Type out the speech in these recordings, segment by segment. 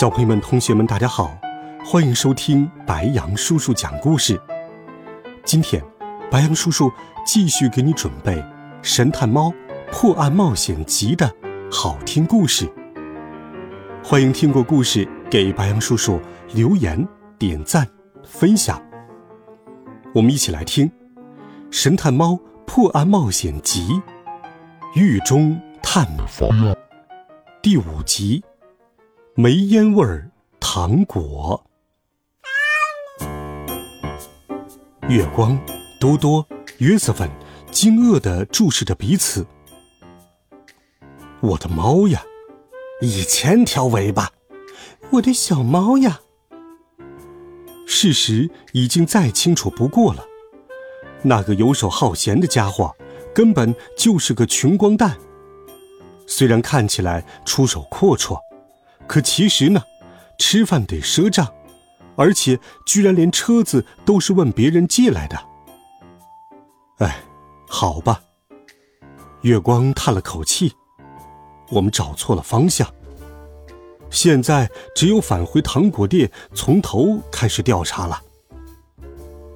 小朋友们、同学们，大家好，欢迎收听白羊叔叔讲故事。今天，白羊叔叔继续给你准备《神探猫破案冒险集》的好听故事。欢迎听过故事给白羊叔叔留言、点赞、分享。我们一起来听《神探猫破案冒险集》狱中探访第五集。煤烟味儿糖果，月光，多多，约瑟芬惊愕地注视着彼此。我的猫呀，一千条尾巴！我的小猫呀！事实已经再清楚不过了，那个游手好闲的家伙根本就是个穷光蛋。虽然看起来出手阔绰。可其实呢，吃饭得赊账，而且居然连车子都是问别人借来的。哎，好吧。月光叹了口气，我们找错了方向。现在只有返回糖果店，从头开始调查了。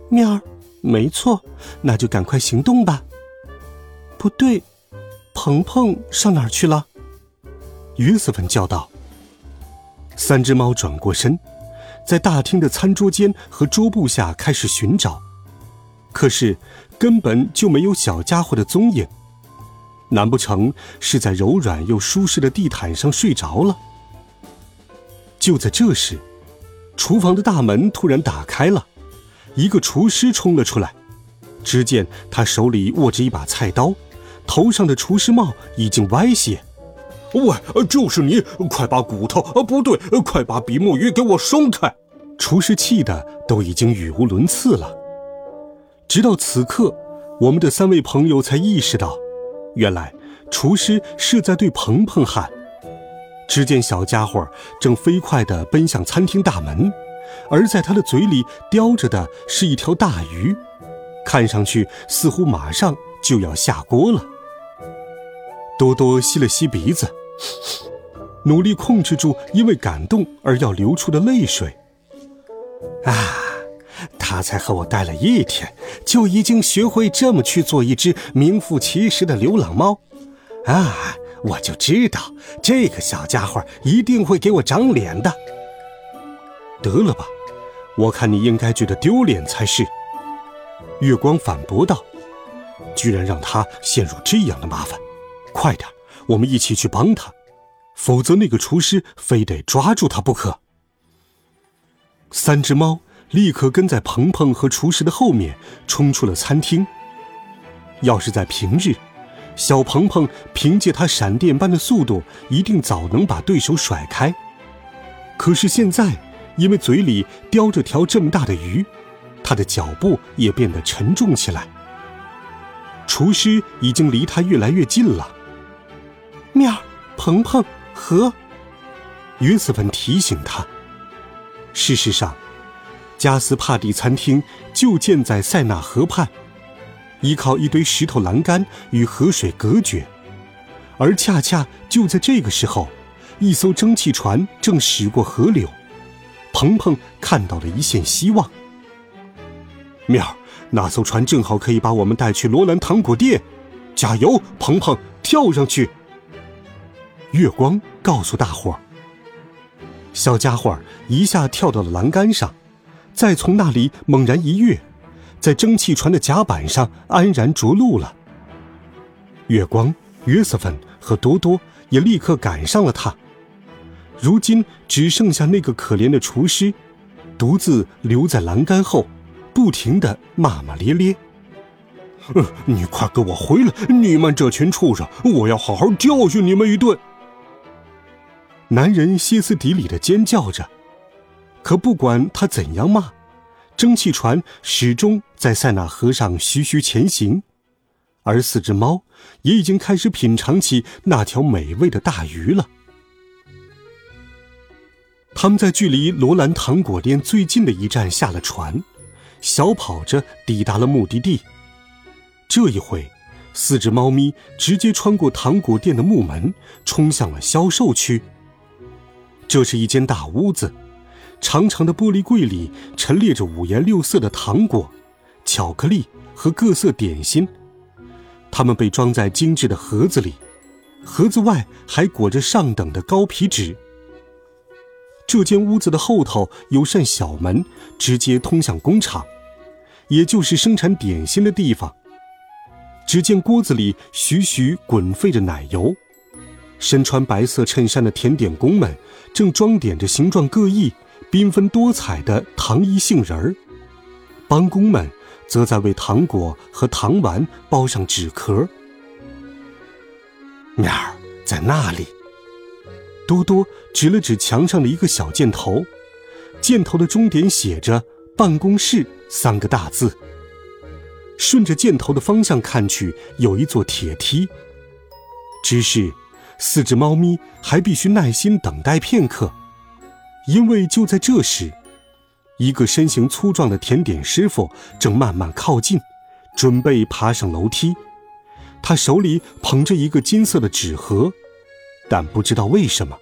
喵儿，没错，那就赶快行动吧。不对，鹏鹏上哪儿去了？约瑟芬叫道。三只猫转过身，在大厅的餐桌间和桌布下开始寻找，可是根本就没有小家伙的踪影。难不成是在柔软又舒适的地毯上睡着了？就在这时，厨房的大门突然打开了，一个厨师冲了出来。只见他手里握着一把菜刀，头上的厨师帽已经歪斜。喂，就是你！快把骨头……啊，不对，快把比目鱼给我松开！厨师气得都已经语无伦次了。直到此刻，我们的三位朋友才意识到，原来厨师是在对鹏鹏喊。只见小家伙正飞快地奔向餐厅大门，而在他的嘴里叼着的是一条大鱼，看上去似乎马上就要下锅了。多多吸了吸鼻子。努力控制住因为感动而要流出的泪水。啊，他才和我待了一天，就已经学会这么去做一只名副其实的流浪猫。啊，我就知道这个小家伙一定会给我长脸的。得了吧，我看你应该觉得丢脸才是。月光反驳道：“居然让他陷入这样的麻烦，快点！”我们一起去帮他，否则那个厨师非得抓住他不可。三只猫立刻跟在鹏鹏和厨师的后面，冲出了餐厅。要是在平日，小鹏鹏凭借他闪电般的速度，一定早能把对手甩开。可是现在，因为嘴里叼着条这么大的鱼，他的脚步也变得沉重起来。厨师已经离他越来越近了。面儿，鹏鹏和约瑟芬提醒他。事实上，加斯帕蒂餐厅就建在塞纳河畔，依靠一堆石头栏杆与河水隔绝。而恰恰就在这个时候，一艘蒸汽船正驶过河流。鹏鹏看到了一线希望。面儿，那艘船正好可以把我们带去罗兰糖果店。加油，鹏鹏，跳上去！月光告诉大伙儿，小家伙儿一下跳到了栏杆上，再从那里猛然一跃，在蒸汽船的甲板上安然着陆了。月光、约瑟芬和多多也立刻赶上了他。如今只剩下那个可怜的厨师，独自留在栏杆后，不停的骂骂咧咧：“你快给我回来！你们这群畜生，我要好好教训你们一顿！”男人歇斯底里的尖叫着，可不管他怎样骂，蒸汽船始终在塞纳河上徐徐前行，而四只猫也已经开始品尝起那条美味的大鱼了。他们在距离罗兰糖果店最近的一站下了船，小跑着抵达了目的地。这一回，四只猫咪直接穿过糖果店的木门，冲向了销售区。这是一间大屋子，长长的玻璃柜里陈列着五颜六色的糖果、巧克力和各色点心，它们被装在精致的盒子里，盒子外还裹着上等的高皮纸。这间屋子的后头有扇小门，直接通向工厂，也就是生产点心的地方。只见锅子里徐徐滚沸着奶油，身穿白色衬衫的甜点工们正装点着形状各异、缤纷多彩的糖衣杏仁儿，帮工们则在为糖果和糖丸包上纸壳。面儿在那里。多多指了指墙上的一个小箭头，箭头的终点写着“办公室”三个大字。顺着箭头的方向看去，有一座铁梯。只是，四只猫咪还必须耐心等待片刻，因为就在这时，一个身形粗壮的甜点师傅正慢慢靠近，准备爬上楼梯。他手里捧着一个金色的纸盒。但不知道为什么，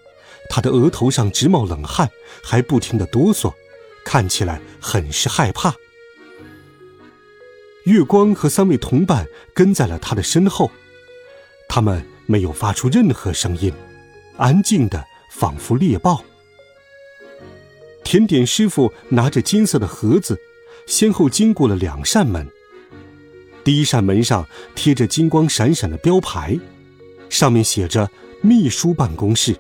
他的额头上直冒冷汗，还不停的哆嗦，看起来很是害怕。月光和三位同伴跟在了他的身后，他们没有发出任何声音，安静的仿佛猎豹。甜点师傅拿着金色的盒子，先后经过了两扇门。第一扇门上贴着金光闪闪的标牌，上面写着。秘书办公室。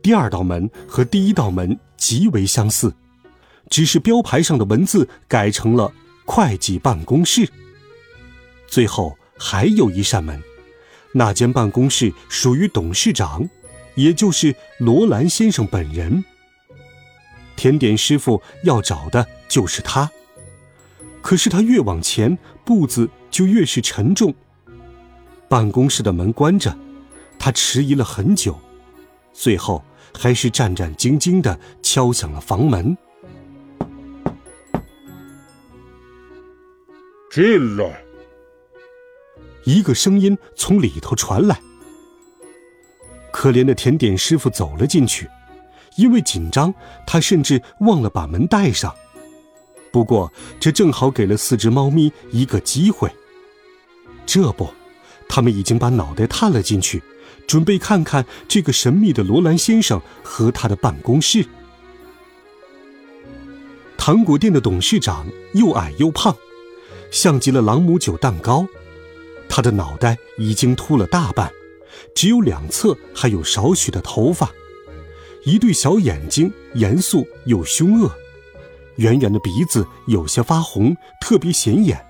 第二道门和第一道门极为相似，只是标牌上的文字改成了会计办公室。最后还有一扇门，那间办公室属于董事长，也就是罗兰先生本人。甜点师傅要找的就是他，可是他越往前，步子就越是沉重。办公室的门关着。他迟疑了很久，最后还是战战兢兢的敲响了房门。进来！一个声音从里头传来。可怜的甜点师傅走了进去，因为紧张，他甚至忘了把门带上。不过，这正好给了四只猫咪一个机会。这不，他们已经把脑袋探了进去。准备看看这个神秘的罗兰先生和他的办公室。糖果店的董事长又矮又胖，像极了朗姆酒蛋糕。他的脑袋已经秃了大半，只有两侧还有少许的头发，一对小眼睛严肃又凶恶，圆圆的鼻子有些发红，特别显眼。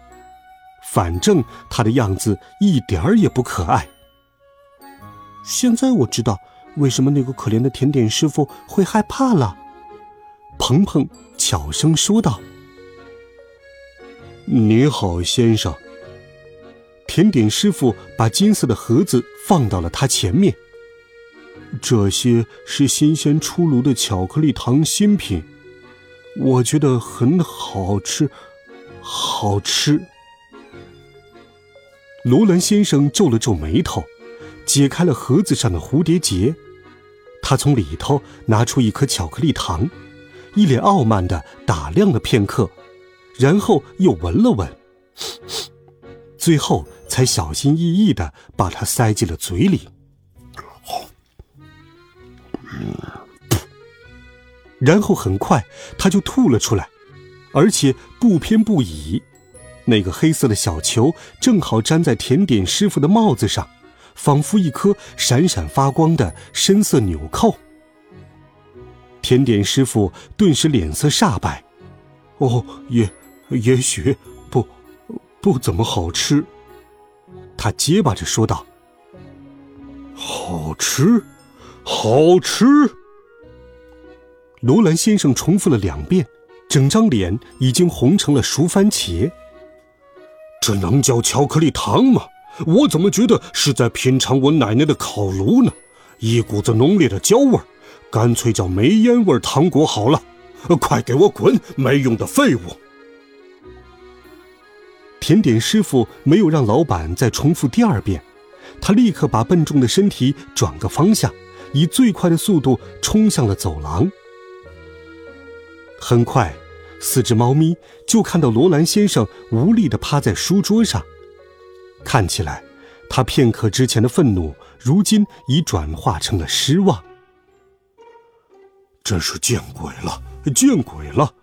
反正他的样子一点儿也不可爱。现在我知道为什么那个可怜的甜点师傅会害怕了。鹏鹏悄声说道：“你好，先生。”甜点师傅把金色的盒子放到了他前面。这些是新鲜出炉的巧克力糖新品，我觉得很好吃，好吃。罗兰先生皱了皱眉头。解开了盒子上的蝴蝶结，他从里头拿出一颗巧克力糖，一脸傲慢的打量了片刻，然后又闻了闻，最后才小心翼翼的把它塞进了嘴里。然后很快他就吐了出来，而且不偏不倚，那个黑色的小球正好粘在甜点师傅的帽子上。仿佛一颗闪闪发光的深色纽扣。甜点师傅顿时脸色煞白。哦，也也许不不怎么好吃。他结巴着说道：“好吃，好吃。罗兰先生重复了两遍，整张脸已经红成了熟番茄。这能叫巧克力糖吗？我怎么觉得是在品尝我奶奶的烤炉呢？一股子浓烈的焦味儿，干脆叫煤烟味糖果好了。快给我滚，没用的废物！甜点师傅没有让老板再重复第二遍，他立刻把笨重的身体转个方向，以最快的速度冲向了走廊。很快，四只猫咪就看到罗兰先生无力地趴在书桌上，看起来，他片刻之前的愤怒，如今已转化成了失望。真是见鬼了，见鬼了！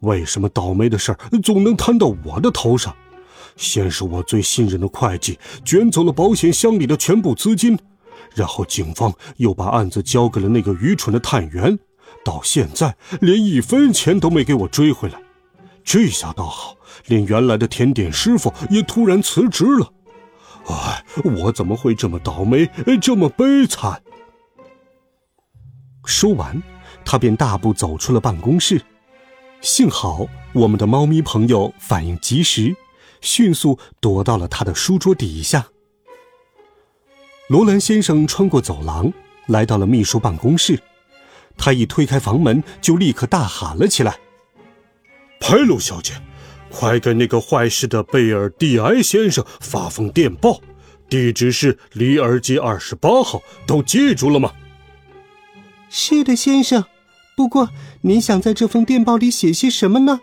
为什么倒霉的事总能摊到我的头上？先是我最信任的会计卷走了保险箱里的全部资金，然后警方又把案子交给了那个愚蠢的探员。到现在连一分钱都没给我追回来，这下倒好，连原来的甜点师傅也突然辞职了。哎，我怎么会这么倒霉，这么悲惨？说完，他便大步走出了办公室。幸好我们的猫咪朋友反应及时，迅速躲到了他的书桌底下。罗兰先生穿过走廊，来到了秘书办公室。他一推开房门，就立刻大喊了起来：“佩鲁小姐，快给那个坏事的贝尔蒂埃先生发封电报，地址是里尔街二十八号，都记住了吗？”“是的，先生。不过，您想在这封电报里写些什么呢？”“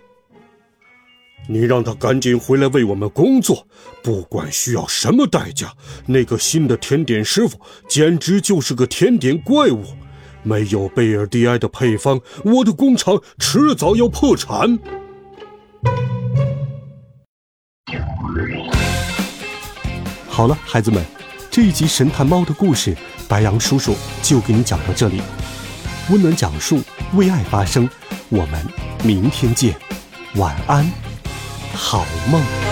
你让他赶紧回来为我们工作，不管需要什么代价。那个新的甜点师傅简直就是个甜点怪物。”没有贝尔蒂埃的配方，我的工厂迟早要破产。好了，孩子们，这一集《神探猫》的故事，白羊叔叔就给你讲到这里。温暖讲述，为爱发声。我们明天见，晚安，好梦。